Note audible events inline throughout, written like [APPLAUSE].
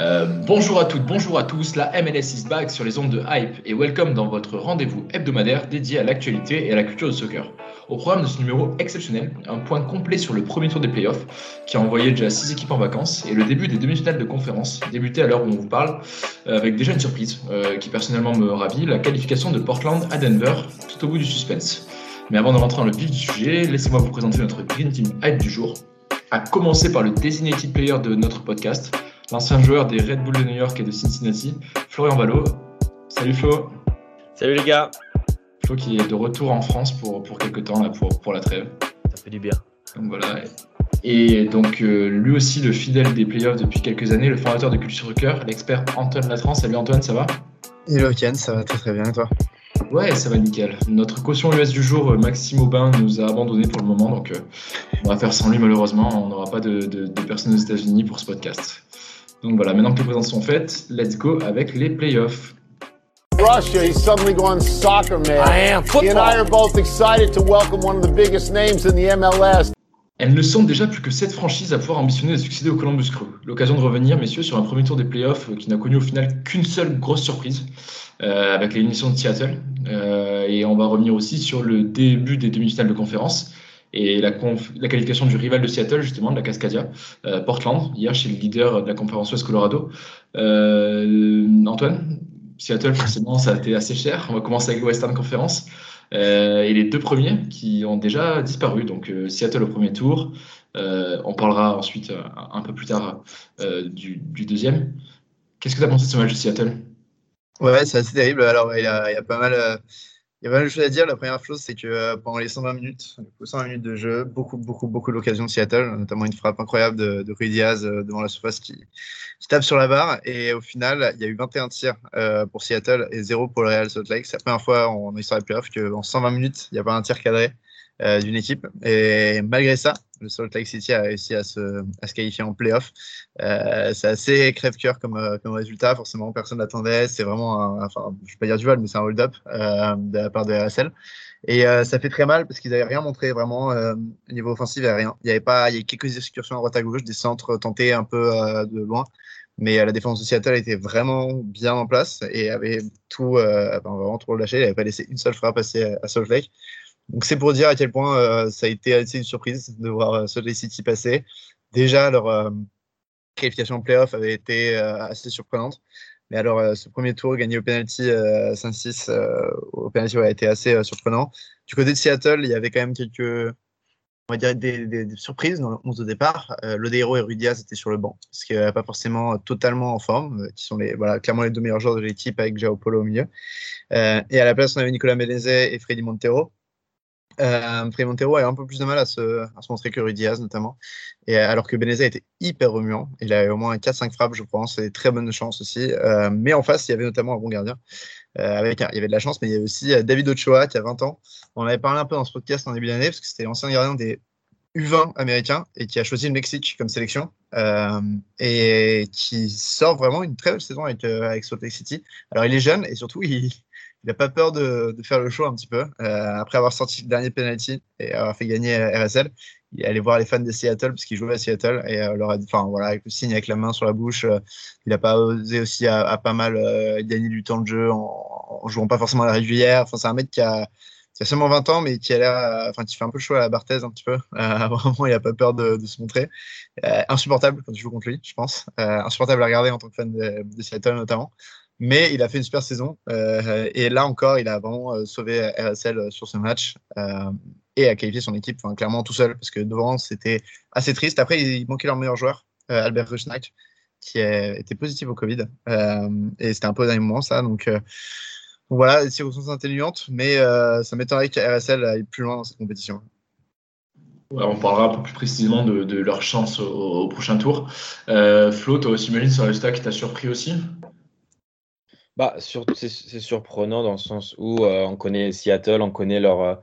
Euh, bonjour à toutes, bonjour à tous, la MLS is back sur les ondes de Hype et welcome dans votre rendez-vous hebdomadaire dédié à l'actualité et à la culture de soccer. Au programme de ce numéro exceptionnel, un point complet sur le premier tour des playoffs qui a envoyé déjà 6 équipes en vacances et le début des demi-finales de conférence, débuté à l'heure où on vous parle, euh, avec déjà une surprise euh, qui personnellement me ravit, la qualification de Portland à Denver, tout au bout du suspense. Mais avant de rentrer dans le vif du sujet, laissez-moi vous présenter notre Green Team Hype du jour, à commencer par le designated player de notre podcast, l'ancien joueur des Red Bull de New York et de Cincinnati, Florian Valo. Salut Flo. Salut les gars. Flo qui est de retour en France pour, pour quelques temps là, pour, pour la trêve. Ça fait du bien. Donc voilà. Et donc euh, lui aussi le fidèle des playoffs depuis quelques années, le fondateur de Culture Soccer, l'expert Antoine Latran. Salut Antoine, ça va? Hello Ken, ça va très très bien et toi? Ouais, ça va nickel. Notre caution US du jour, euh, Maxime Aubin, nous a abandonné pour le moment, donc euh, on va faire sans lui malheureusement. On n'aura pas de, de, de personnes aux États-Unis pour ce podcast. Donc voilà, maintenant que les présentations sont faites, let's go avec les playoffs. Russia, he's suddenly gone soccer man. I am. He and I are both excited to welcome one of the biggest names in the MLS. Elles ne sont déjà plus que 7 franchises à pouvoir ambitionner de succéder au Columbus Crew. L'occasion de revenir, messieurs, sur un premier tour des playoffs qui n'a connu au final qu'une seule grosse surprise, euh, avec l'élimination de Seattle. Euh, et on va revenir aussi sur le début des demi-finales de conférence et la, qualification du rival de Seattle, justement, de la Cascadia, euh, Portland, hier chez le leader de la conférence Ouest Colorado. Euh, Antoine, Seattle, forcément, ça a été assez cher. On va commencer avec Western Conference. Euh, et les deux premiers qui ont déjà disparu. Donc euh, Seattle au premier tour. On parlera ensuite un peu plus tard du, deuxième. Qu'est-ce que tu as pensé de ce match de Seattle? Ouais, c'est assez terrible. Alors, il y a pas mal. Il y a pas mal de choses à dire. La première chose, c'est que pendant les 120 minutes, 120 minutes de jeu, beaucoup, beaucoup, beaucoup d'occasions de Seattle, notamment une frappe incroyable de, de Diaz devant la surface qui, qui, tape sur la barre. Et au final, il y a eu 21 tirs euh, pour Seattle et 0 pour le Real Salt Lake. C'est la première fois en histoire des playoffs qu'en 120 minutes, il n'y a pas un tir cadré euh, d'une équipe. Et malgré ça, le Salt Lake City a réussi à se, qualifier en playoff. Euh, c'est assez crève-cœur comme, comme résultat. Forcément, personne n'attendait. C'est vraiment, un, enfin, je ne vais pas dire du vol, mais c'est un hold-up de la part de RSL. Et euh, ça fait très mal parce qu'ils n'avaient rien montré vraiment euh, au niveau offensif, il n'y avait rien. Il y avait pas, il y a quelques excursions à droite à gauche, des centres tentés un peu euh, de loin, mais la défense de Seattle était vraiment bien en place et avait tout, enfin, vraiment trop lâché. Il n'avait pas laissé une seule frappe passer à Salt Lake. Donc c'est pour dire à quel point ça a été assez une surprise de voir Salt Lake City passer. Déjà leur qualification en playoff avait été assez surprenante. Mais alors, euh, ce premier tour gagné au penalty euh, 5-6 euh, au penalty a été assez surprenant. Du côté de Seattle, il y avait quand même quelques on va dire des, surprises dans le 11 de départ. Euh, Lodeiro et Rudiaz étaient sur le banc, ce qui n'est pas forcément totalement en forme, qui sont les, voilà, clairement les deux meilleurs joueurs de l'équipe avec Jao Polo au milieu. Euh, et à la place, on avait Nicolas Menezes et Freddy Montero. Euh, Montero a un peu plus de mal à se, montrer que Rudiaz notamment. Et alors que Benezet était hyper remuant, il a eu au moins 4-5 frappes, je pense, et très bonne chance aussi. Euh, mais en face, il y avait notamment un bon gardien. Euh, avec il y avait de la chance, mais il y avait aussi euh, David Ochoa qui a 20 ans. On avait parlé un peu dans ce podcast en début d'année parce que c'était l'ancien gardien des U20 américains et qui a choisi le Mexique comme sélection euh, et qui sort vraiment une très belle saison avec, euh, avec Salt City. Alors il est jeune et surtout il, il n'a pas peur de, faire le show un petit peu. Euh, après avoir sorti le dernier penalty et avoir fait gagner RSL, il est allé voir les fans de Seattle parce qu'il jouait à Seattle et euh, leur a, enfin voilà, avec le signe avec la main sur la bouche, euh, il n'a pas osé aussi à, pas mal euh, gagner du temps de jeu en, en, jouant pas forcément à la régulière. Enfin, c'est un mec qui a, seulement 20 ans, mais qui a l'air, enfin, qui fait un peu le choix à la Barthez un petit peu. [LAUGHS] vraiment, il n'a pas peur de, se montrer. insupportable quand tu joues contre lui, je pense. insupportable à regarder en tant que fan de Seattle notamment. Mais il a fait une super saison. et là encore, il a vraiment sauvé RSL sur ce match et a qualifié son équipe clairement tout seul parce que devant, c'était assez triste. Après, il manquait leur meilleur joueur, Albert Rushnack, qui était positif au Covid. et c'était un peu au dernier moment, ça. Donc, voilà, des circonstances atténuantes, mais ça m'étonnerait que RSL aille plus loin dans cette compétition on parlera un peu plus précisément de, leur chance au, prochain tour. Euh, Flo, toi aussi, Méline, sur le stack, t'a surpris aussi? Bah, C'est surprenant dans le sens où euh, on connaît Seattle, on connaît leur, euh,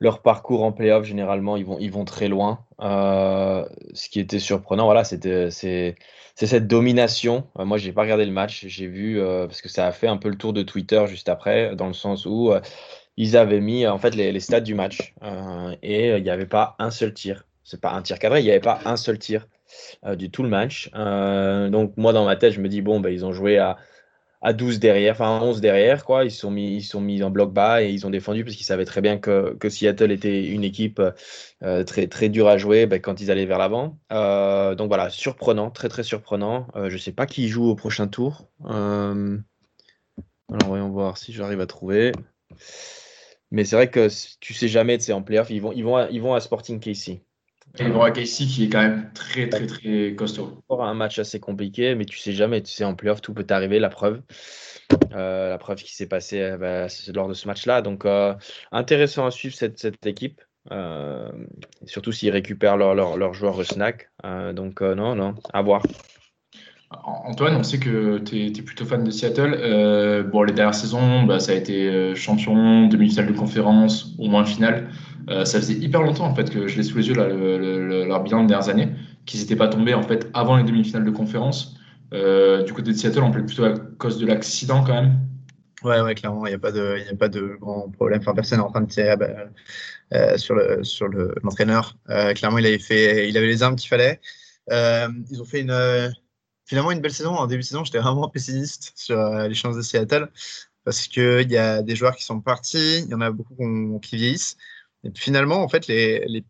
leur parcours en playoff. Généralement, ils vont, ils vont très loin. Euh, ce qui était surprenant, voilà, c'est cette domination. moi, j'ai pas regardé le match, j'ai vu parce que ça a fait un peu le tour de Twitter juste après, dans le sens où ils avaient mis en fait les, les stats du match et il n'y avait pas un seul tir. C'est pas un tir cadré, il n'y avait pas un seul tir du tout le match. Donc moi dans ma tête, je me dis bon, ben, ils ont joué à, à 12 derrière, enfin 11 derrière quoi. Ils sont mis, ils sont mis en bloc bas et ils ont défendu parce qu'ils savaient très bien que, que, Seattle était une équipe très très dure à jouer ben, quand ils allaient vers l'avant. donc voilà, surprenant, très très surprenant. je sais pas qui joue au prochain tour. alors voyons voir si j'arrive à trouver. Mais c'est vrai que tu sais jamais, c'est en playoff, ils vont, ils, vont à, ils vont à Sporting Casey. Vont à Casey qui est quand même très, très, très costaud. un match assez compliqué, mais tu sais jamais, tu sais, en playoff, tout peut arriver, la preuve. Euh, la preuve qui s'est passée euh, bah, lors de ce match-là. Donc, euh, intéressant à suivre cette, cette équipe. surtout s'ils récupèrent leur, leur, leur joueur snack. donc, non, non, à voir. Antoine, on sait que tu es, plutôt fan de Seattle. Euh, bon, les dernières saisons, bah, ça a été euh, champion, demi-finale de conférence, au moins finale. Euh, ça faisait hyper longtemps en fait que je l'ai sous les yeux leur bilan des dernières années, qu'ils n'étaient pas tombés en fait avant les demi-finales de conférence. du côté de Seattle, on peut plutôt à cause de l'accident quand même. Ouais, ouais, clairement, il n'y a pas de, il a pas de grand problème. Enfin, personne n'est en train de tirer bah, sur le sur l'entraîneur. clairement, il avait fait, il avait les armes qu'il fallait. ils ont fait une finalement une belle saison. En début de saison, j'étais vraiment pessimiste sur euh, les chances de Seattle parce qu'il y a des joueurs qui sont partis, il y en a beaucoup qui vieillissent. Et puis finalement, en fait, les,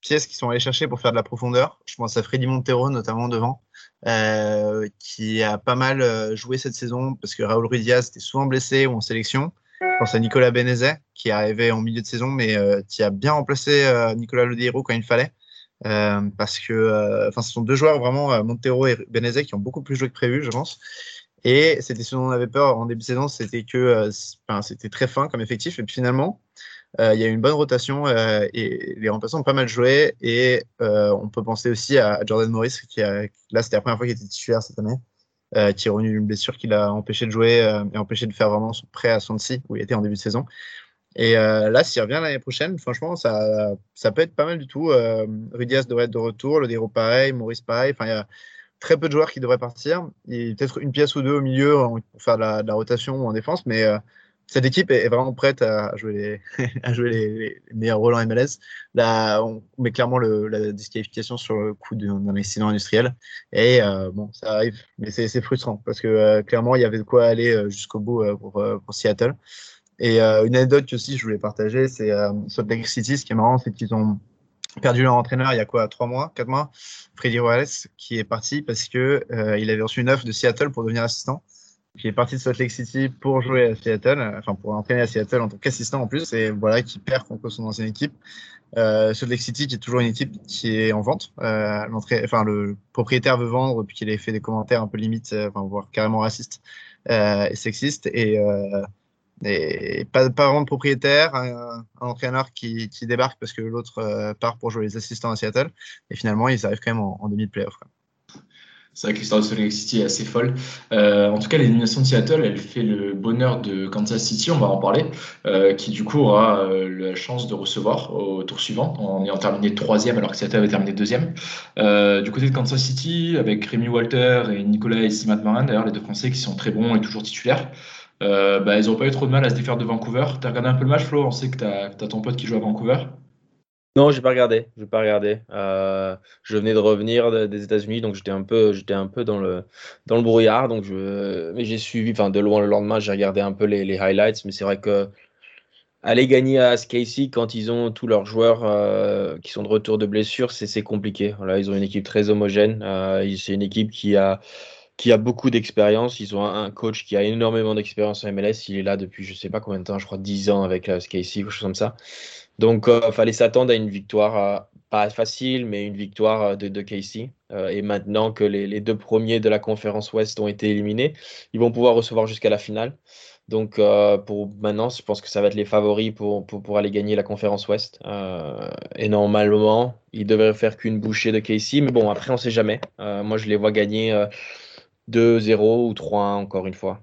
pièces qui sont allées chercher pour faire de la profondeur, je pense à Freddy Montero notamment devant, euh, qui a pas mal euh, joué cette saison parce que Raúl Ruiz était souvent blessé ou en sélection. Je pense à Nicolas Benezet qui est arrivé en milieu de saison mais qui a bien remplacé Nicolas Lodeiro quand il fallait. Euh, parce que euh, enfin, ce sont deux joueurs vraiment, euh, Montero et Benezet, qui ont beaucoup plus joué que prévu, je pense. Et c'était ce dont on avait peur en début de saison, c'était que c'était très fin comme effectif. Et puis finalement, il y a eu une bonne rotation et les remplaçants ont pas mal joué. Et on peut penser aussi à, Jordan Morris, qui a, là c'était la première fois qu'il était titulaire cette année, qui est revenu d'une blessure qui l'a empêché de jouer et empêché de faire vraiment son prêt à Swansea, où il était en début de saison. Et euh, là, s'il revient l'année prochaine, franchement, ça, ça peut être pas mal du tout. Euh, Rudias devrait être de retour, le Dero pareil, Maurice pareil. Enfin, il y a très peu de joueurs qui devraient partir. Il y a peut-être une pièce ou deux au milieu pour faire de la, rotation ou en défense, mais euh, cette équipe est, vraiment prête à jouer [LAUGHS] les, meilleurs rôles en MLS. Là, on met clairement la disqualification sur le coup d'un accident industriel. Et euh, bon, ça arrive, mais c'est frustrant parce que clairement, il y avait de quoi aller jusqu'au bout pour Seattle. Et euh, une anecdote que aussi je voulais partager, c'est euh, Salt Lake City. Ce qui est marrant, c'est qu'ils ont perdu leur entraîneur il y a quoi, trois mois, quatre mois, Freddy Royales, qui est parti parce que euh, il avait reçu une offre de Seattle pour devenir assistant. Qui est parti de Salt Lake City pour jouer à Seattle, enfin pour entraîner à Seattle en tant qu'assistant en plus, et voilà qui perd contre son ancienne équipe. Euh, Salt Lake City, qui est toujours une équipe qui est en vente. Euh, enfin, le propriétaire veut vendre, puis qu'il ait fait des commentaires un peu limite, euh, enfin, voire carrément racistes euh, et sexistes. Et et pas, vraiment de propriétaire, un, entraîneur qui, débarque parce que l'autre euh, part pour jouer les assistants à Seattle. Et finalement, ils arrivent quand même en, demi de playoff. C'est vrai que l'histoire de Salt City est assez folle. Euh, en tout cas, l'élimination de Seattle, elle fait le bonheur de Kansas City, on va en parler, euh, qui du coup aura la chance de recevoir au tour suivant, en ayant terminé troisième alors que Seattle avait terminé deuxième. Du côté de Kansas City, avec Rémi Walter et Nicolas et Simat Marin, d'ailleurs, les deux Français qui sont très bons et toujours titulaires. Euh, bah, ils n'ont pas eu trop de mal à se défaire de Vancouver. Tu as regardé un peu le match, Flo? On sait que tu as, ton pote qui joue à Vancouver. Non, j'ai pas regardé. J'ai pas regardé. Euh, je venais de revenir des États-Unis, donc j'étais un peu, un peu dans le dans le brouillard. Donc mais j'ai suivi, de loin le lendemain, j'ai regardé un peu les, highlights. Mais c'est vrai que aller gagner à Casey quand ils ont tous leurs joueurs euh, qui sont de retour de blessure, c'est compliqué. Là, ils ont une équipe très homogène. c'est une équipe qui a qui a beaucoup d'expérience. Ils ont un, coach qui a énormément d'expérience en MLS. Il est là depuis je sais pas combien de temps, je crois 10 ans avec la ou quelque chose comme ça. Donc, il fallait s'attendre à une victoire, pas facile, mais une victoire de, de Casey. et maintenant que les, deux premiers de la conférence Ouest ont été éliminés, ils vont pouvoir recevoir jusqu'à la finale. Donc, euh, pour maintenant, je pense que ça va être les favoris pour, pour, aller gagner la conférence Ouest. Euh, et normalement, ils devraient faire qu'une bouchée de Casey. Mais bon, après, on ne sait jamais. Euh, moi, je les vois gagner 2-0 ou 3-1 encore une fois.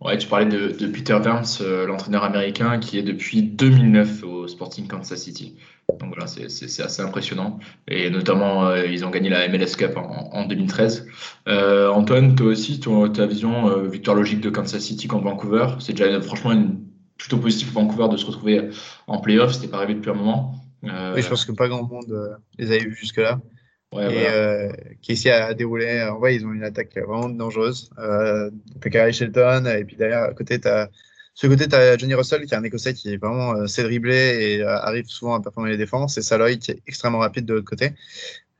Ouais, tu parlais de, de Peter Burns, l'entraîneur américain qui est depuis 2009 au Sporting Kansas City. Donc voilà, c'est assez impressionnant. Et notamment, euh, ils ont gagné la MLS Cup en, 2013. Euh, Antoine, toi aussi, ta vision, euh, victoire logique de Kansas City contre Vancouver, c'est déjà franchement une, plutôt positif pour Vancouver de se retrouver en playoff. C'était pas arrivé depuis un moment. oui, je pense que pas grand monde les avait vus jusque-là. Et Casey a déroulé. En vrai, ils ont une attaque vraiment dangereuse. Euh, Pekari Shelton, et puis derrière, à côté, tu as ce côté, tu as Johnny Russell qui est un Écossais qui est vraiment euh, sait dribbler et euh, arrive souvent à performer les défenses, et Saloy qui est extrêmement rapide de l'autre côté.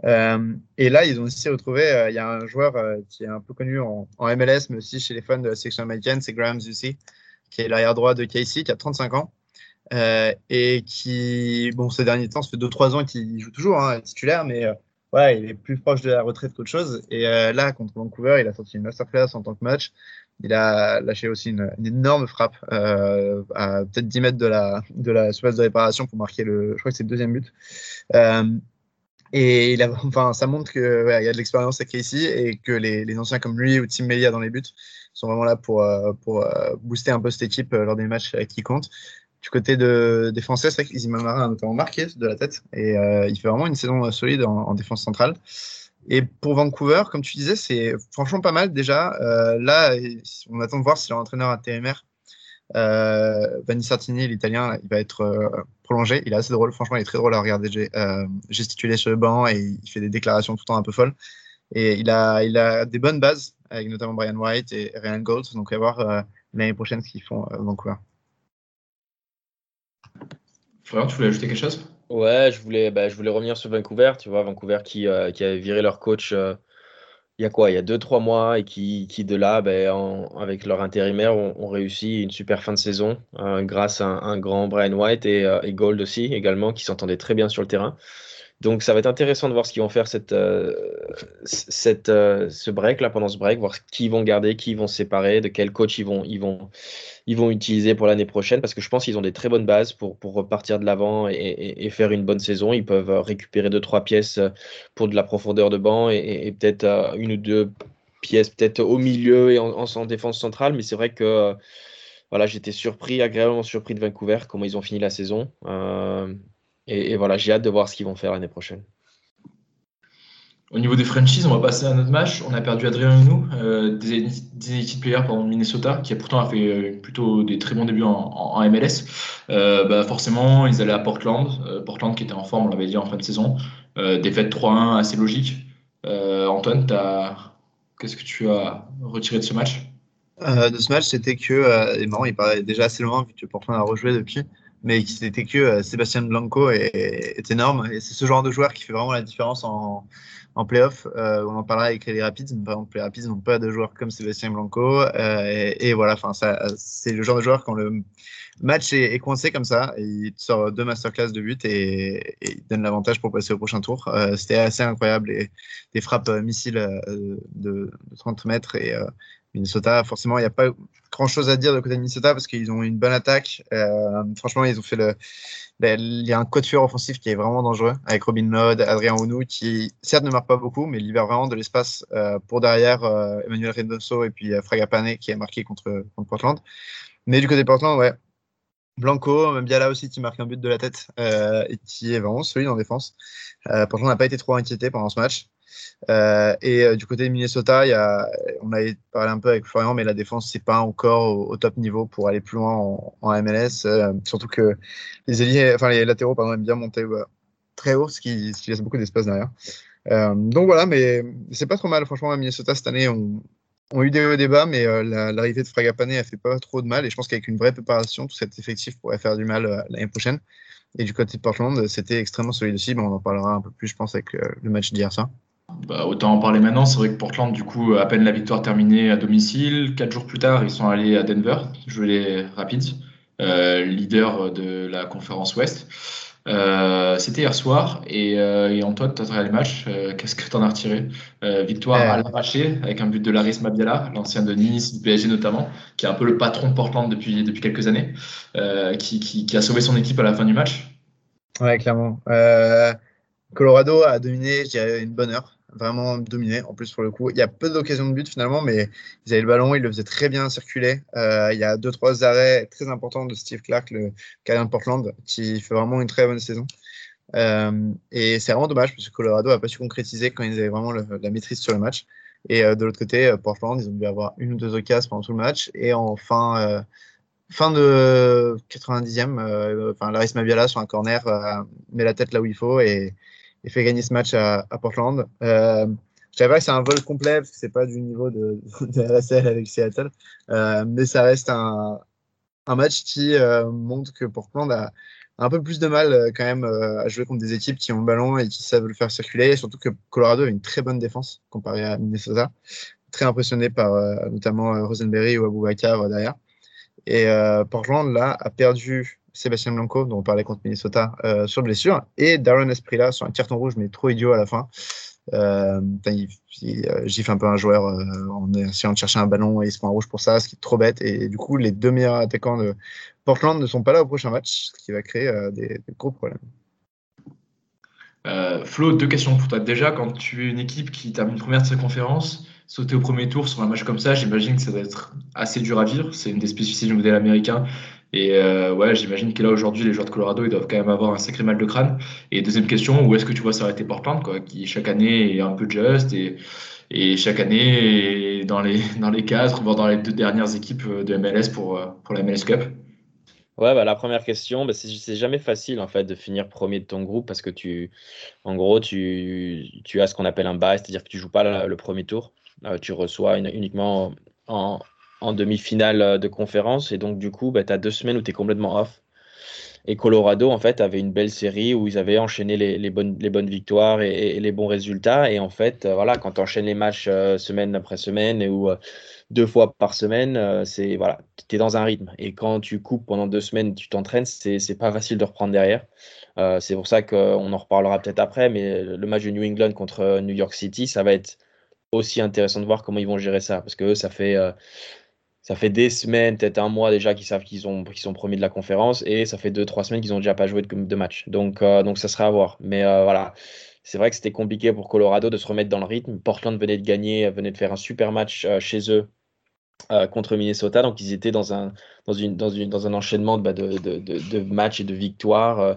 Euh, et là, ils ont aussi retrouvé, il y a un joueur qui est un peu connu en, MLS, mais aussi chez les fans de la section américaine, c'est Graham Zusi, qui est l'arrière droit de Casey, qui a 35 ans. et qui, bon, ces derniers temps, ça fait 2-3 ans qu'il joue toujours, hein, titulaire, mais ouais, il est plus proche de la retraite qu'autre chose. Et là, contre Vancouver, il a sorti une masterclass en tant que match. Il a lâché aussi une, énorme frappe euh, à peut-être 10 mètres de la, de la surface de réparation pour marquer le, je crois que c'est le deuxième but. Euh, et enfin, ça montre qu'il y a de l'expérience avec Casey et que les, anciens comme lui ou Tim Melia dans les buts sont vraiment là pour, euh, pour euh, booster un peu cette équipe lors des matchs qui comptent. Du côté de, des Français, c'est vrai qu'Izimamara a notamment marqué de la tête et il fait vraiment une saison solide en, en défense centrale. Et pour Vancouver, comme tu disais, c'est franchement pas mal déjà. Euh, là, on attend de voir si leur entraîneur intérimaire, euh, Vanni Sartini, l'italien, il va être euh, prolongé. Il est assez drôle, franchement, il est très drôle à regarder euh, gesticuler sur le banc et il fait des déclarations tout le temps un peu folles. Et il a, il a des bonnes bases, avec notamment Brian White et Ryan Gold. Donc, on va voir l'année prochaine ce qu'ils font Vancouver. Florian, tu voulais ajouter quelque chose? Ouais, je voulais, bah, je voulais revenir sur Vancouver. Tu vois, Vancouver qui, euh, qui avait viré leur coach euh, il y a quoi? Il y a 2-3 mois et qui, qui de là, ben, avec leur intérimaire, ont, réussi une super fin de saison euh, grâce à un, grand Brian White et Gold aussi également qui s'entendaient très bien sur le terrain. Donc ça va être intéressant de voir ce qu'ils vont faire cette, cette, ce break là pendant ce break, voir qui vont garder, qui vont séparer, de quel coach ils vont, ils vont, ils vont utiliser pour l'année prochaine parce que je pense qu'ils ont des très bonnes bases pour, pour repartir de l'avant et, faire une bonne saison. Ils peuvent euh, récupérer deux, trois pièces euh, pour de la profondeur de banc et, peut-être euh, une ou deux pièces peut-être au milieu et en, en, défense centrale. Mais c'est vrai que voilà, j'étais surpris, agréablement surpris de Vancouver, comment ils ont fini la saison. Et, voilà, j'ai hâte de voir ce qu'ils vont faire l'année prochaine. Au niveau des franchises, on va passer à notre match. On a perdu Adrien Hunou, euh, des, des équipes players pour Minnesota, qui a pourtant a fait euh, plutôt des très bons débuts en, MLS. Euh, bah forcément, ils allaient à Portland. Euh, Portland qui était en forme, on l'avait dit en fin de saison. défaite 3-1, assez logique. Antoine, qu'est-ce que tu as retiré de ce match? De ce match, c'était que, et marrant, il paraît déjà assez loin vu que Portland a rejoué depuis mais c'était que Sébastien Blanco est, énorme. Et c'est ce genre de joueur qui fait vraiment la différence en, en playoff. Euh, on en parlera avec les Rapids. Par exemple, les Rapids n'ont pas de joueurs comme Sébastien Blanco. Euh, et, voilà, enfin, c'est le genre de joueur quand le match est, coincé comme ça, il sort deux masterclass de but et, il donne l'avantage pour passer au prochain tour. Euh, c'était assez incroyable. Et, des frappes missiles de, de, 30 mètres et Minnesota, forcément, il n'y a pas grand chose à dire de côté de Minnesota parce qu'ils ont une bonne attaque. franchement, ils ont fait le, ben, il y a un quatuor offensif qui est vraiment dangereux avec Robin Lod, Adrien Ounou, qui certes ne marque pas beaucoup, mais libère vraiment de l'espace euh, pour derrière euh, Emmanuel Reynoso et puis euh, Fragapane qui a marqué contre, contre Portland. Mais du côté de Portland, ouais, Blanco, même Biala aussi qui marque un but de la tête et qui est vraiment solide en défense. Portland n'a pas été trop inquiété pendant ce match. Euh, et euh, du côté de Minnesota, y a, on avait parlé un peu avec Florian, mais la défense, c'est pas encore au, top niveau pour aller plus loin en, MLS. Euh, surtout que les ailiers, enfin les latéraux, pardon, aiment bien monter très haut, ce qui, laisse beaucoup d'espace derrière. donc voilà, mais c'est pas trop mal. Franchement, à Minnesota cette année, on, on a eu des débats, mais l'arrivée de Fragapane a fait pas trop de mal. Et je pense qu'avec une vraie préparation, tout cet effectif pourrait faire du mal l'année prochaine. Et du côté de Portland, c'était extrêmement solide aussi. Mais on en parlera un peu plus, je pense, avec le match d'hier soir. Bah, autant en parler maintenant. C'est vrai que Portland, du coup, à peine la victoire terminée à domicile, quatre jours plus tard, ils sont allés à Denver jouer les Rapids, euh, leader de la conférence Ouest. Euh, C'était hier soir. Et, euh, et Antoine, tu as regardé le match. Qu'est-ce que tu en as retiré? Victoire à l'arraché avec un but de Laris Mabiala, l'ancien de Nice, du PSG notamment, qui est un peu le patron de Portland depuis, depuis quelques années, qui, qui, qui a sauvé son équipe à la fin du match. Ouais, clairement. Colorado a dominé, je dirais, une bonne heure. Vraiment dominé, en plus, pour le coup. Il y a peu d'occasions de but, finalement, mais ils avaient le ballon, ils le faisaient très bien circuler. Euh, il y a deux, trois arrêts très importants de Steve Clark, le gardien de Portland, qui fait vraiment une très bonne saison. Euh, et c'est vraiment dommage, parce que Colorado n'a pas su concrétiser quand ils avaient vraiment la maîtrise sur le match. Et euh, de l'autre côté, Portland, ils ont dû avoir une ou deux occasions pendant tout le match. Et en fin, fin de 90e, euh, enfin, Laris Mabiala sur un corner met la tête là où il faut et, et fait gagner ce match à, Portland. Euh, je savais que c'est un vol complet parce que c'est pas du niveau de, [LAUGHS] de RSL avec Seattle, euh, mais ça reste un, un match qui euh, montre que Portland a un peu plus de mal euh, quand même euh, à jouer contre des équipes qui ont le ballon et qui savent le faire circuler. Et surtout que Colorado a une très bonne défense comparé à Minnesota. Très impressionné par euh, notamment Rosenberry ou Abubakar euh, derrière. Et Portland, là, a perdu Sébastien Blanco, dont on parlait contre Minnesota, euh, sur blessure, et Darren Esprilla sur un carton rouge, mais trop idiot à la fin. Euh, il, euh, gifle un peu un joueur euh, en essayant de chercher un ballon et il se prend un rouge pour ça, ce qui est trop bête. Et du coup, les deux meilleurs attaquants de Portland ne sont pas là au prochain match, ce qui va créer des, gros problèmes. Flo, deux questions pour toi. Déjà, quand tu es une équipe qui termine première de sa conférence, sauter au premier tour sur un match comme ça, j'imagine que ça doit être assez dur à vivre. C'est une des spécificités du modèle américain. Et euh, ouais, j'imagine que là aujourd'hui, les joueurs de Colorado, ils doivent quand même avoir un sacré mal de crâne. Et deuxième question, où est-ce que tu vois s'arrêter Portland, quoi, qui chaque année est un peu juste et, et chaque année dans les, [LAUGHS] dans les quatre, voire dans les deux dernières équipes de MLS pour, euh, pour la MLS Cup? Ouais, bah, la première question, bah, c'est jamais facile en fait de finir premier de ton groupe parce que tu, en gros, tu, tu as ce qu'on appelle un bye, c'est-à-dire que tu joues pas le, premier tour, Euh, tu reçois uniquement en, en demi-finale euh, de conférence et donc du coup, bah, tu as deux semaines où tu es complètement off. Et Colorado, en fait, avait une belle série où ils avaient enchaîné les, bonnes, les bonnes victoires et, les bons résultats. Et en fait, euh, voilà, quand tu enchaînes les matchs euh, semaine après semaine ou deux fois par semaine, c'est voilà, tu es dans un rythme. Et quand tu coupes pendant deux semaines, tu t'entraînes, c'est pas facile de reprendre derrière. C'est pour ça qu'on en reparlera peut-être après, mais le match de New England contre New York City, ça va être aussi intéressant de voir comment ils vont gérer ça. Parce que ça fait. Ça fait des semaines, peut-être un mois déjà qu'ils savent qu'ils ont, qu'ils sont premiers de la conférence et ça fait deux, trois semaines qu'ils ont déjà pas joué de, match. Donc, euh, ça sera à voir. Mais euh, voilà, c'est vrai que c'était compliqué pour Colorado de se remettre dans le rythme. Portland venait de gagner, venait de faire un super match euh, chez eux euh, contre Minnesota. Donc ils étaient dans un, dans une, dans une, dans un enchaînement de, bah, de, de, matchs et de victoires euh,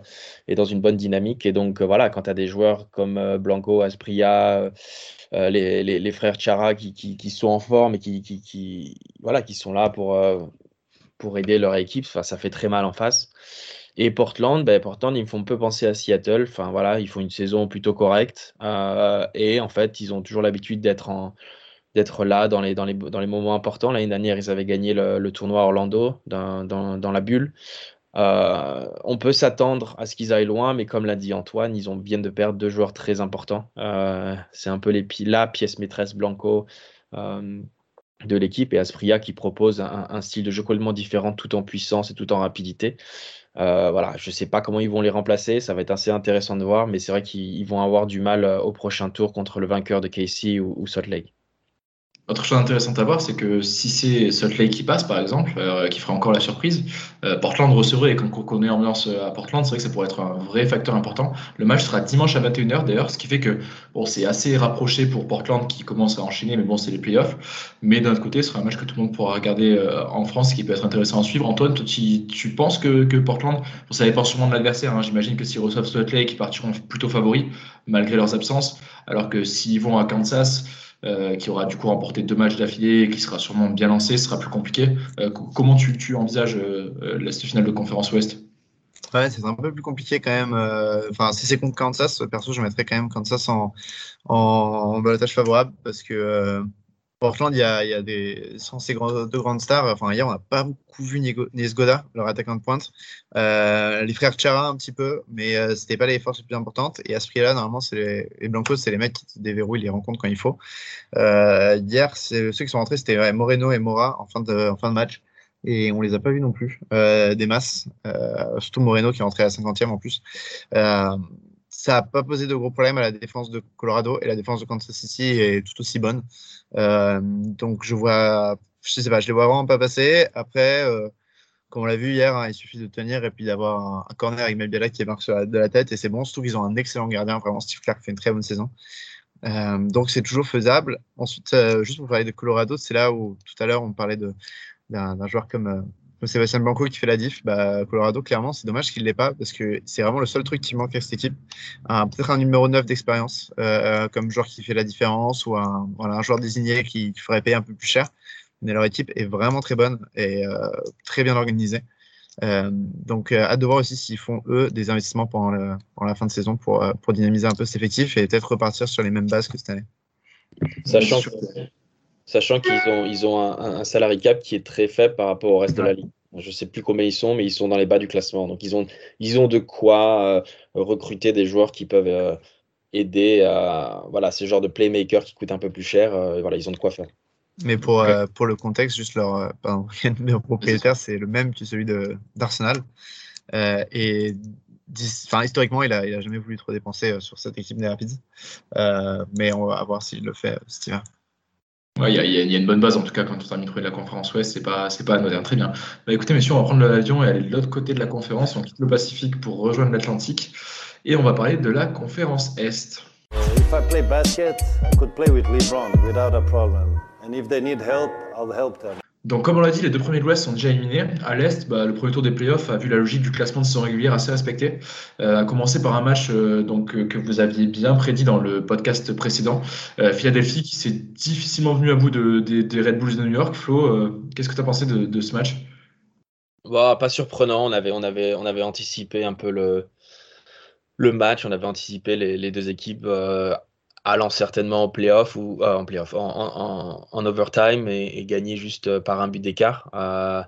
et dans une bonne dynamique. Et donc euh, voilà, quand tu as des joueurs comme Blanco, Aspria, les, les, frères Chara qui, qui, sont en forme et qui, qui, qui, voilà, qui sont là pour, pour aider leur équipe, ça fait très mal en face. Et Portland, ben, Portland, ils me font peu penser à Seattle. Enfin voilà, ils font une saison plutôt correcte. Et en fait, ils ont toujours l'habitude d'être en d'être là dans les, dans, les, dans les moments importants. L'année dernière, ils avaient gagné le, tournoi Orlando dans, la bulle. Euh, on peut s'attendre à ce qu'ils aillent loin, mais comme l'a dit Antoine, ils ont bien de perdre deux joueurs très importants. Euh, c'est un peu les, la pièce maîtresse Blanco euh, de l'équipe et Aspria qui propose un, style de jeu complètement différent tout en puissance et tout en rapidité. Voilà, je ne sais pas comment ils vont les remplacer, ça va être assez intéressant de voir, mais c'est vrai qu'ils vont avoir du mal au prochain tour contre le vainqueur de KC ou, ou. Autre chose intéressante à voir, c'est que si c'est Salt Lake qui passe, par exemple, euh, qui ferait encore la surprise, euh, Portland recevrait, et quand on connaît l'ambiance à Portland, c'est vrai que ça pourrait être un vrai facteur important. Le match sera dimanche à 21h d'ailleurs, ce qui fait que bon, c'est assez rapproché pour Portland qui commence à enchaîner, mais bon, c'est les playoffs. Mais d'un autre côté, ce sera un match que tout le monde pourra regarder euh, en France, qui peut être intéressant à suivre. Antoine, toi, tu, tu penses que, que Portland, bon, ça dépend sûrement de l'adversaire, hein, j'imagine que s'ils reçoivent Salt Lake, ils partiront plutôt favoris, malgré leurs absences, alors que s'ils vont à Kansas, euh, qui aura du coup remporté deux matchs d'affilée et qui sera sûrement bien lancé, ce sera plus compliqué. Euh, comment tu, envisages euh, la finale de conférence Ouest? Ouais, c'est un peu plus compliqué quand même. Enfin, si c'est contre Kansas, perso, je mettrais quand même Kansas en, en, en balotage favorable parce que Portland, il y a, des, sans ces deux grandes stars, enfin hier, on n'a pas beaucoup vu Nesgoda, leur attaquant de pointe. Euh, les frères Chara un petit peu, mais euh, c'était pas les forces les plus importantes. Et à ce prix-là, normalement, c'est les, Blancos, c'est les mecs qui déverrouillent les rencontres quand il faut. Euh, hier, ceux qui sont rentrés, c'était Moreno et Mora en fin de, match. Et on les a pas vus non plus, euh, des masses. Surtout Moreno qui est rentré à 50e en plus ça n'a pas posé de gros problèmes à la défense de Colorado et la défense de Kansas City est tout aussi bonne. Euh, donc je vois, je sais pas, je les vois vraiment pas passer. Après, euh, comme on l'a vu hier, hein, il suffit de tenir et puis d'avoir un, corner avec Melbiala qui marque sur la, de la tête et c'est bon. Surtout qu'ils ont un excellent gardien, vraiment Steve Clark fait une très bonne saison. Euh, donc c'est toujours faisable. Ensuite, juste pour parler de Colorado, c'est là où tout à l'heure on parlait d'un joueur comme Sébastien Blanco qui fait la diff, bah, Colorado, clairement, c'est dommage qu'il ne l'ait pas parce que c'est vraiment le seul truc qui manque à cette équipe. Peut-être un numéro 9 d'expérience, euh, comme joueur qui fait la différence ou un, voilà, un joueur désigné qui, ferait payer un peu plus cher. Mais leur équipe est vraiment très bonne et euh, très bien organisée. Euh, donc, hâte de voir aussi s'ils font, eux, des investissements pendant, la fin de saison pour, pour dynamiser un peu cet effectif et peut-être repartir sur les mêmes bases que cette année. Sachant Sachant qu'ils ont, ils ont un, un, salary cap qui est très faible par rapport au reste de la ligue. Je ne sais plus combien ils sont, mais ils sont dans les bas du classement. Donc, ils ont, ils ont de quoi euh, recruter des joueurs qui peuvent euh, aider à voilà, ce genre de playmaker qui coûte un peu plus cher. Euh, voilà, ils ont de quoi faire. Mais pour, pour le contexte, juste leur, pardon, [LAUGHS] leur propriétaire, c'est le même que celui d'Arsenal. et historiquement, il n'a il a jamais voulu trop dépenser sur cette équipe des Rapids. mais on va voir s'il le fait cet hiver. Ouais, il y, y, a une bonne base en tout cas quand on a de la conférence Ouest, c'est pas c'est pas anodin, très bien. Bah écoutez messieurs, on va prendre l'avion et aller de l'autre côté de la conférence, on quitte le Pacifique pour rejoindre l'Atlantique et on va parler de la conférence Est. If I play basket, I could play with LeBron without a problem. And if they need help, I'll help them. Donc, comme on l'a dit, les deux premiers de l'Ouest sont déjà éliminés. À l'Est, bah, le premier tour des playoffs a vu la logique du classement de saison régulière assez respectée. Euh, a commencé par un match euh, donc, euh, que vous aviez bien prédit dans le podcast précédent. Euh, Philadelphie qui s'est difficilement venu à bout de, des Red Bulls de New York. Flo, qu'est-ce que tu as pensé de, ce match? Bah, Pas surprenant. On avait, on, avait, on anticipé un peu le, le match. On avait anticipé les, les deux équipes allant certainement en playoff ou euh, en playoff, en, overtime et, gagner juste euh, par un but d'écart. Euh,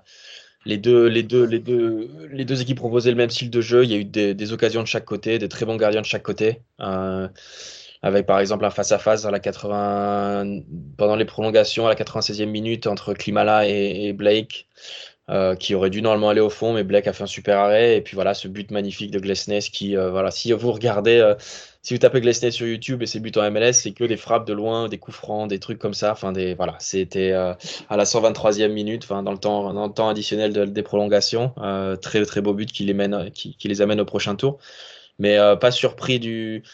les deux, les, deux, les, deux, les deux équipes proposaient le même style de jeu. Il y a eu des, occasions de chaque côté, des très bons gardiens de chaque côté. avec par exemple un face-à-face la 80, pendant les prolongations à la 96e minute entre Klimala et, Blake. qui aurait dû normalement aller au fond, mais Blake a fait un super arrêt. Et puis voilà, ce but magnifique de Glesnes qui, voilà, si vous regardez si vous tapez Glesnes sur YouTube et ses buts en MLS, c'est que des frappes de loin, des coups francs, des trucs comme ça. Enfin, des, voilà, c'était euh, à la 123e minute, enfin, dans le temps, dans le temps additionnel de, des prolongations. Euh, très, très beau but qui les, mène, qui, les amène au prochain tour. Mais euh, pas surpris du,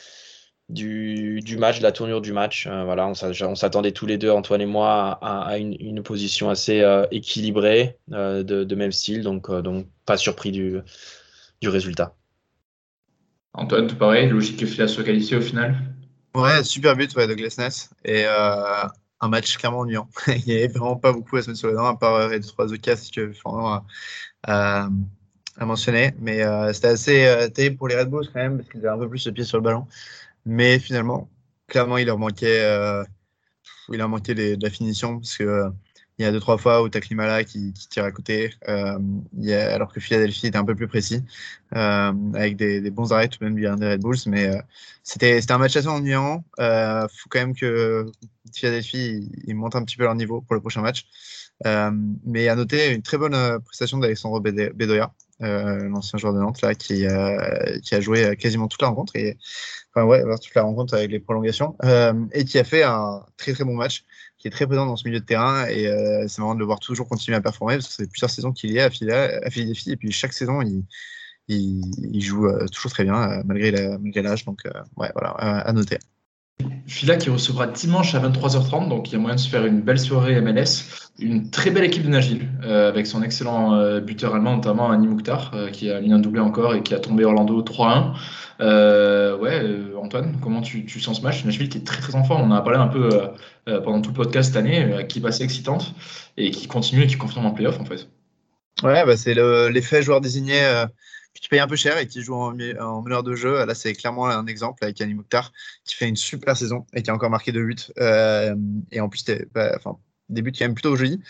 du, match, de la tournure du match. voilà, on s'attendait tous les deux, Antoine et moi, à, une, position assez équilibrée, de, de, même style. Donc, donc pas surpris du, du résultat. Antoine, tout pareil, logique que Fila soit qualifié au final Ouais, super but ouais, de Glesnes. Et euh, un match clairement ennuyant. [LAUGHS] Il n'y avait vraiment pas beaucoup à se mettre sur les dents, à part les 3 de casse que Fernand a, mentionné. Mais euh, c'était assez euh, pour les Red Bulls quand même, parce qu'ils avaient un peu plus le pied sur le ballon. Mais finalement, clairement, il leur manquait, il leur manquait de la finition, parce que il y a deux, trois fois où tu as Klimala qui, tire à côté, euh, alors que Philadelphie était un peu plus précis, euh, avec des, bons arrêts tout même du des Red Bulls. Mais euh, c'était un match assez ennuyant. Il euh, faut quand même que Philadelphie il, monte un petit peu leur niveau pour le prochain match. Mais à noter une très bonne prestation d'Alexandre Bedoya, l'ancien joueur de Nantes, là, qui, a joué quasiment toute la rencontre. Enfin, ouais, toute la rencontre avec les prolongations. et qui a fait un très très bon match qui est très présent dans ce milieu de terrain et euh, c'est marrant de le voir toujours continuer à performer parce que c'est plusieurs saisons qu'il est à Philadelphie et puis chaque saison il, il, joue euh, toujours très bien euh, malgré l'âge donc ouais voilà à noter. Fila qui recevra dimanche à 23h30, donc il y a moyen de se faire une belle soirée MLS. Une très belle équipe de Nashville, avec son excellent buteur allemand, notamment Annie Mouktar, qui a mis un doublé encore et qui a tombé Orlando 3-1. Euh, ouais, euh, Antoine, comment tu, sens ce match? Nashville qui est très très en forme. On en a parlé un peu euh, pendant tout le podcast cette année, qui est assez excitante et qui continue et qui confirme en playoff en fait. Ouais, bah c'est l'effet joueur désigné tu payes un peu cher et qui joue en, en meneur de jeu. Là, c'est clairement un exemple avec Annie Mouktar qui fait une super saison et qui a encore marqué de 8. et en plus, bah, débute quand même plutôt joli.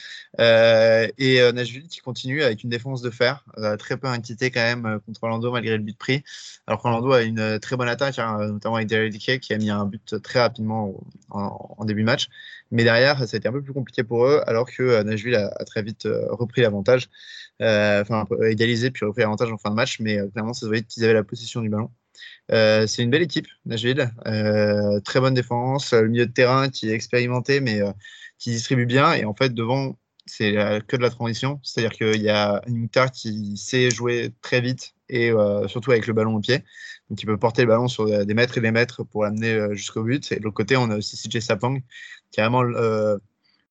Euh, et euh, Nashville qui continue avec une défense de fer, euh, très peu inquiété quand même contre Orlando malgré le but pris. Alors qu'Orlando a une très bonne attaque, hein, notamment avec Derek Dickey qui a mis un but très rapidement en, début de match. Mais derrière, ça a été un peu plus compliqué pour eux, alors que Nashville a, très vite repris l'avantage, enfin égalisé puis repris l'avantage en fin de match. Mais clairement, ça se voyait qu'ils avaient la possession du ballon. c'est une belle équipe, Nashville. très bonne défense, le milieu de terrain qui est expérimenté, mais qui distribue bien. Et en fait, devant, c'est que de la transition. C'est-à-dire qu'il y a Mukhtar qui sait jouer très vite et euh, surtout avec le ballon au pied. Donc, il peut porter le ballon sur des mètres et des mètres pour l'amener euh, jusqu'au but. Et de l'autre côté, on a aussi CJ Sapong, qui est vraiment euh,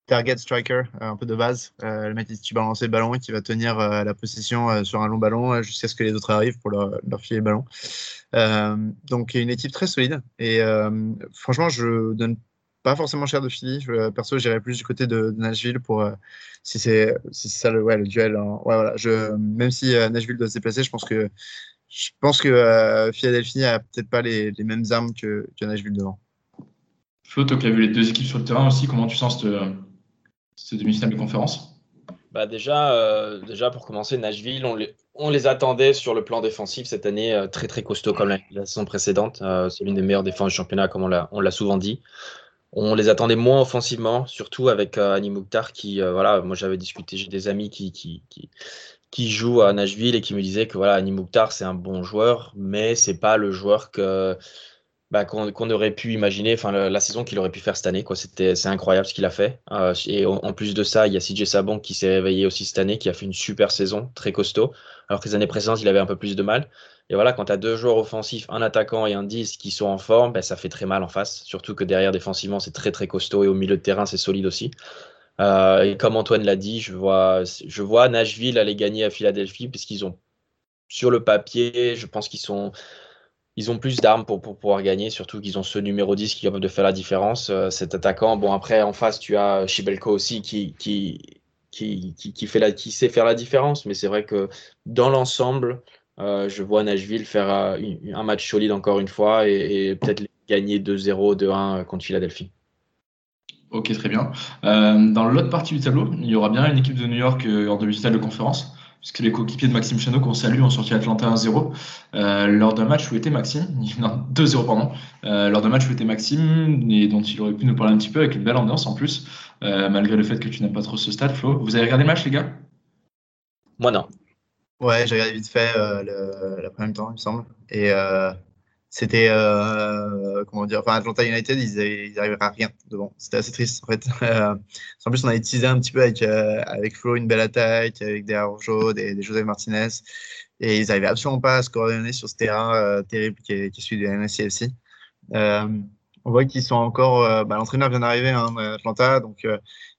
target striker, un peu de base. le mec qui va lancer le ballon et qui va tenir la position sur un long ballon jusqu'à ce que les autres arrivent pour leur, filer le ballon. donc, une équipe très solide. Et franchement, je donne pas forcément cher de Philly. Je, perso, j'irais plus du côté de, Nashville pour euh, si c'est si ça le, ouais, le duel. Hein. Ouais, voilà. Je, même si euh, Nashville doit se déplacer, je pense que je pense que euh, Philadelphie a peut-être pas les, les, mêmes armes que, que Nashville devant. Flo, toi qui as vu les deux équipes sur le terrain aussi, comment tu sens cette, cette demi-finale de conférence? Bah déjà, déjà, pour commencer, Nashville, on les, on les, attendait sur le plan défensif cette année très très costaud comme la, saison précédente. c'est l'une des meilleures défenses du championnat, comme on l'a souvent dit. On les attendait moins offensivement, surtout avec euh, Annie Mouktar qui, euh, voilà, moi j'avais discuté, j'ai des amis qui, qui, jouent à Nashville et qui me disaient que voilà, Annie Mouktar c'est un bon joueur, mais c'est pas le joueur que bah, qu'on aurait pu imaginer, enfin la, saison qu'il aurait pu faire cette année, quoi. C'était c'est incroyable ce qu'il a fait. Euh, et en plus de ça, il y a CJ Sabon qui s'est réveillé aussi cette année, qui a fait une super saison, très costaud, alors que les années précédentes il avait un peu plus de mal. Et voilà, quand tu as deux joueurs offensifs, un attaquant et un 10 qui sont en forme, ben, ça fait très mal en face. Surtout que derrière, défensivement, c'est très très costaud et au milieu de terrain, c'est solide aussi. Euh, et comme Antoine l'a dit, je vois, je vois Nashville aller gagner à Philadelphie puisqu'ils ont, sur le papier, je pense qu'ils sont. Ils ont plus d'armes pour, pour, pouvoir gagner, surtout qu'ils ont ce numéro 10 qui est capable de faire la différence. Euh, cet attaquant, bon, après, en face, tu as Chibelko aussi qui, qui, qui, fait la, qui sait faire la différence, mais c'est vrai que dans l'ensemble, euh, je vois Nashville faire euh, un match solide encore une fois et, peut-être gagner 2-0, 2-1 contre Philadelphie. Ok, très bien. Euh, dans l'autre partie du tableau, il y aura bien une équipe de New York en demi-finale de conférence, puisque les coéquipiers de Maxime Chanot qu'on salue ont sorti Atlanta 1-0 lors d'un match où était Maxime, [LAUGHS] non 2-0 pardon, lors d'un match où était Maxime et dont il aurait pu nous parler un petit peu avec une belle ambiance en plus, malgré le fait que tu n'aimes pas trop ce stade, Flo. Vous avez regardé le match, les gars? Moi non. Ouais, j'ai regardé vite fait euh, le, la première temps, il me semble. Et euh, c'était, euh, comment dire, enfin, Atlanta United, ils n'arrivaient à rien devant. C'était assez triste, en fait. [LAUGHS] en plus, on avait teasé un petit peu avec, avec Flo une belle attaque, avec des Arjo, des, des José Martinez. Et ils n'arrivaient absolument pas à se coordonner sur ce terrain terrible qui est, qui est celui de NSCFC. on voit qu'ils sont encore. Bah, L'entraîneur vient d'arriver, hein, Atlanta, donc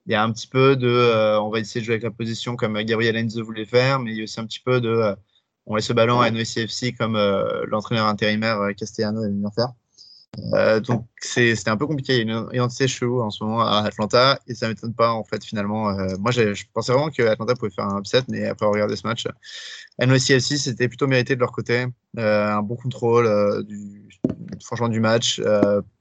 il y a un petit peu de euh, on va essayer de jouer avec la position comme Gabriel Enzo voulait faire, mais il y a aussi un petit peu de euh, on laisse le ballon à NECFC comme euh, l'entraîneur intérimaire Castellano aime bien faire. donc c'était un peu compliqué. Il y a une identité chelou en ce moment à Atlanta et ça m'étonne pas en fait finalement. moi je pensais vraiment que Atlanta pouvait faire un upset, mais après regarder ce match, NECFC c'était plutôt mérité de leur côté. un bon contrôle du, franchement du match,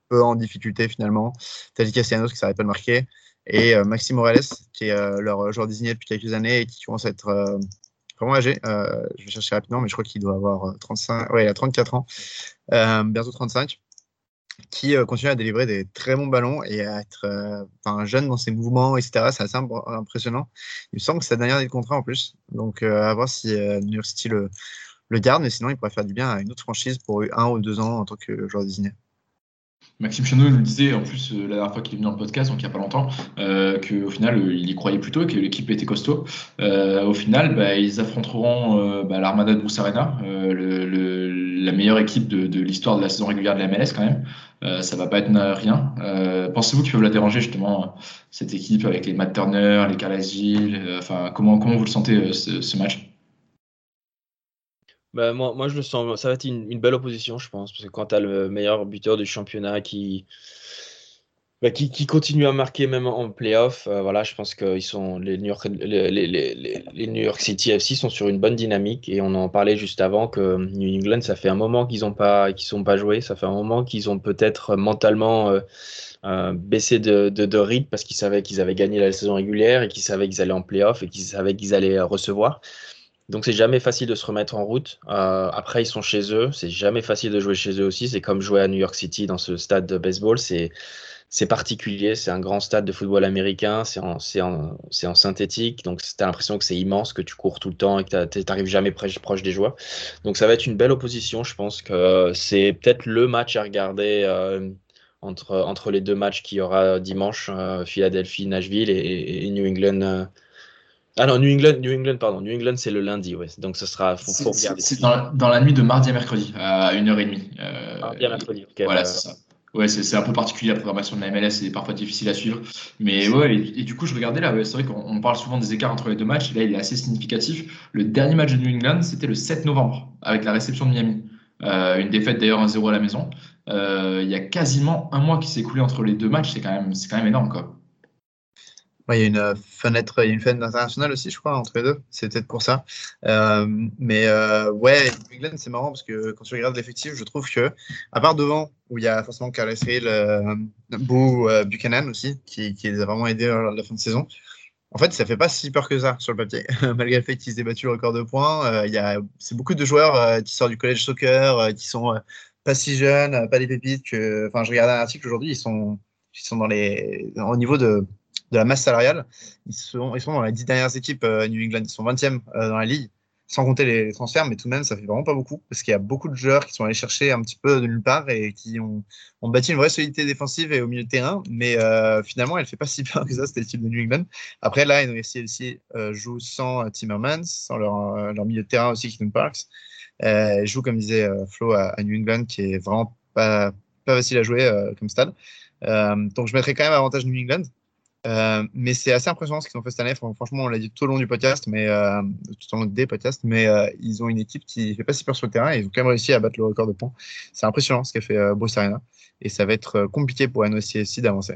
peu en difficulté finalement. Tadi Castellanos qui s'arrête pas de marquer et euh, Maxime Morales, qui est euh, leur joueur désigné depuis quelques années et qui commence à être euh, vraiment âgé. je vais chercher rapidement, mais je crois qu'il doit avoir 35, ouais, il a 34 ans, bientôt 35 qui continue à délivrer des très bons ballons et à être jeune dans ses mouvements, etc. C'est assez impressionnant. Il me semble que c'est sa dernière année de contrat en plus. Donc, à voir si New York City le, le garde, mais sinon, il pourrait faire du bien à une autre franchise pour un ou deux ans en tant que joueur désigné. Maxime Chenot nous disait en plus euh, la dernière fois qu'il est venu dans podcast, donc il n'y a pas longtemps, euh, qu'au final euh, il y croyait plutôt, que l'équipe était costaud. au final, bah, ils affronteront bah, l'Armada de Boussarena, la meilleure équipe de, l'histoire de la saison régulière de la MLS quand même. ça va pas être rien. Pensez-vous qu'ils peuvent la déranger justement cette équipe avec les Matt Turner, les Gilles Enfin, comment comment vous le sentez ce match? Bah, moi, moi, je le sens, ça va être une, belle opposition, je pense, parce que quand tu as le meilleur buteur du championnat qui, Bah, qui, qui continue à marquer même en playoff. Euh, voilà, je pense que ils sont, les, New York, les, les, New York City FC sont sur une bonne dynamique et on en parlait juste avant que New England, ça fait un moment qu'ils n'ont pas, qu'ils sont pas joués. Ça fait un moment qu'ils ont peut-être mentalement euh, euh, baissé de, de, de rythme parce qu'ils savaient qu'ils avaient gagné la saison régulière et qu'ils savaient qu'ils allaient en playoff et qu'ils savaient qu'ils allaient recevoir. Donc c'est jamais facile de se remettre en route. Euh, après ils sont chez eux, c'est jamais facile de jouer chez eux aussi. C'est comme jouer à New York City dans ce stade de baseball. C'est c'est particulier, c'est un grand stade de football américain, c'est en, en, en, synthétique, donc tu as l'impression que c'est immense, que tu cours tout le temps et que tu n'arrives jamais proche, proche, des joueurs. Donc ça va être une belle opposition, je pense que c'est peut-être le match à regarder euh, entre, entre les deux matchs qu'il y aura dimanche, euh, Philadelphie, Nashville et, et New England. Euh. Ah non, New England, New England, pardon, New England c'est le lundi, ouais. donc ce sera, faut, faut regarder. C'est dans, dans, la nuit de mardi à mercredi, à 1h30. mardi à mercredi, ok. Voilà, c'est ça. Ouais, c'est un peu particulier la programmation de la MLS, c'est parfois difficile à suivre. Mais ouais, et, du coup, je regardais là, ouais, c'est vrai qu'on parle souvent des écarts entre les deux matchs. Là, il est assez significatif. Le dernier match de New England, c'était le 7 novembre, avec la réception de Miami. Euh, une défaite d'ailleurs 1-0 à la maison. Euh, il y a quasiment un mois qui s'est écoulé entre les deux matchs, c'est quand, même, quand même énorme. Quoi il y a une euh, fenêtre, il y a une fenêtre internationale aussi, je crois, entre les deux. C'est peut-être pour ça. Euh, mais euh, ouais, c'est marrant parce que quand tu regardes l'effectif, je trouve que, à part devant, où il y a forcément Carles Hill, euh, Buchanan aussi, qui, qui, les a vraiment aidés à la fin de saison. En fait, ça fait pas si peur que ça sur le papier, [LAUGHS] malgré le fait qu'ils aient battu le record de points. il c'est beaucoup de joueurs qui sortent du collège soccer, qui sont pas si jeunes, pas des pépites. Enfin, je regardais un article aujourd'hui, ils sont, ils sont dans les, au niveau de de la masse salariale. Ils sont, ils sont dans les dix dernières équipes euh, New England, ils sont 20e euh, dans la ligue, sans compter les transferts, mais tout de même, ça fait vraiment pas beaucoup, parce qu'il y a beaucoup de joueurs qui sont allés chercher un petit peu de nulle part et qui ont, ont bâti une vraie solidité défensive et au milieu de terrain, mais euh, finalement, elle fait pas si bien que ça, cette équipe de New England. Après, là, NYCFC euh, joue sans Timmermans, sans leur, leur milieu de terrain aussi, Keaton Parks. Euh, joue, comme disait Flo, à, à, New England, qui est vraiment pas, pas facile à jouer comme stade. donc, je mettrais quand même avantage New England. Euh, mais c'est assez impressionnant ce qu'ils ont fait cette année. Franchement, on l'a dit tout au long du podcast, mais euh, tout au long des podcasts, mais euh, ils ont une équipe qui fait pas si peur sur le terrain et ils ont quand même réussi à battre le record de points. C'est impressionnant ce qu'a fait Bruce Arena et ça va être compliqué pour NOCSI d'avancer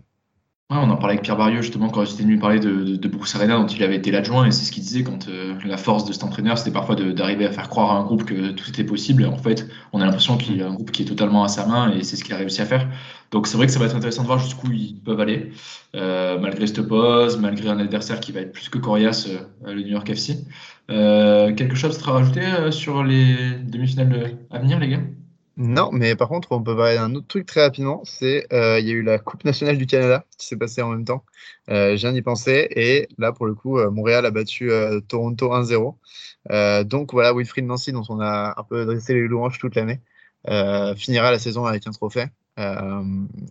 on en parlait avec Pierre Barrieux justement quand j'étais venu parler de, de, Bruce Arena dont il avait été l'adjoint et c'est ce qu'il disait quand euh, la force de cet entraîneur c'était parfois d'arriver à faire croire à un groupe que tout était possible. Et en fait on a l'impression qu'il y a un groupe qui est totalement à sa main et c'est ce qu'il a réussi à faire. Donc c'est vrai que ça va être intéressant de voir jusqu'où ils peuvent aller euh, malgré cette pause malgré un adversaire qui va être plus que coriace euh, le New York FC quelque chose à rajouter sur les demi-finales à venir les gars? Non, mais par contre, on peut parler d'un autre truc très rapidement. C'est euh, il y a eu la Coupe nationale du Canada qui s'est passée en même temps. Euh, je viens d'y penser et là, pour le coup, euh, Montréal a battu euh, Toronto 1-0. donc voilà, Wilfried Nancy, dont on a un peu dressé les louanges toute l'année, finira la saison avec un trophée. Euh,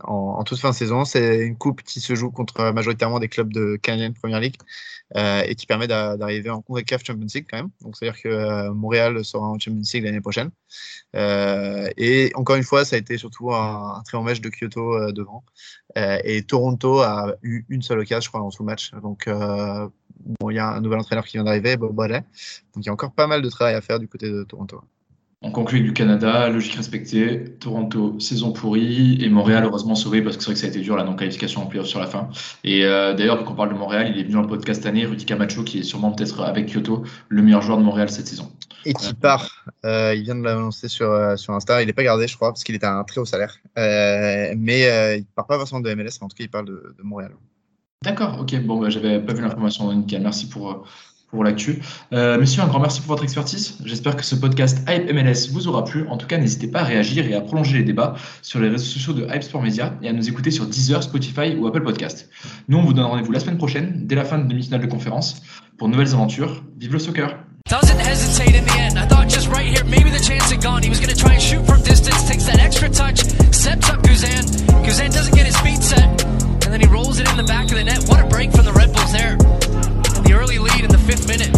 en, en, toute fin de saison. C'est une coupe qui se joue contre majoritairement des clubs de Canadian Premier League euh, et qui permet d'arriver en CONCACAF Champions League quand même. Donc c'est-à-dire que euh, Montréal sera en Champions League l'année prochaine. Et encore une fois, ça a été surtout un, très bon match de Kyoto devant. et Toronto a eu une seule occasion, je crois, dans tout match. Donc bon, il y a un nouvel entraîneur qui vient d'arriver, Bob Bradley. Donc il y a encore pas mal de travail à faire du côté de Toronto. On conclut du Canada, logique respectée. Toronto, saison pourrie. Et Montréal, heureusement sauvé parce que c'est vrai que ça a été dur la non-qualification en playoff sur la fin. Et euh, d'ailleurs, quand on parle de Montréal, il est venu dans le podcast cette année, Rudy Camacho, qui est sûrement peut-être avec Kyoto le meilleur joueur de Montréal cette saison. Et qui part. Euh, il vient de l'annoncer sur, euh, sur Insta. Il n'est pas gardé, je crois, parce qu'il est à un très haut salaire. Mais il ne part pas forcément de MLS, en tout cas, il parle de, de Montréal. D'accord, ok. Bon, bah, j'avais pas vu l'information, nickel. Merci pour pour l'actu. Euh, Monsieur, un grand merci pour votre expertise. J'espère que ce podcast Hype MLS vous aura plu. En tout cas, n'hésitez pas à réagir et à prolonger les débats sur les réseaux sociaux de Hype Sport Media et à nous écouter sur Deezer, Spotify ou Apple Podcast. Nous, on vous donne rendez-vous la semaine prochaine, dès la fin de demi-finale de conférence, pour nouvelles aventures. Vive le soccer! Doesn't hesitate in the end. I thought just right here, maybe the chance had gone. He was try and shoot from distance, takes that extra touch, steps up doesn't get his feet set, and then he rolls it in the back of the net. What a break from the there. The early lead. fifth minute.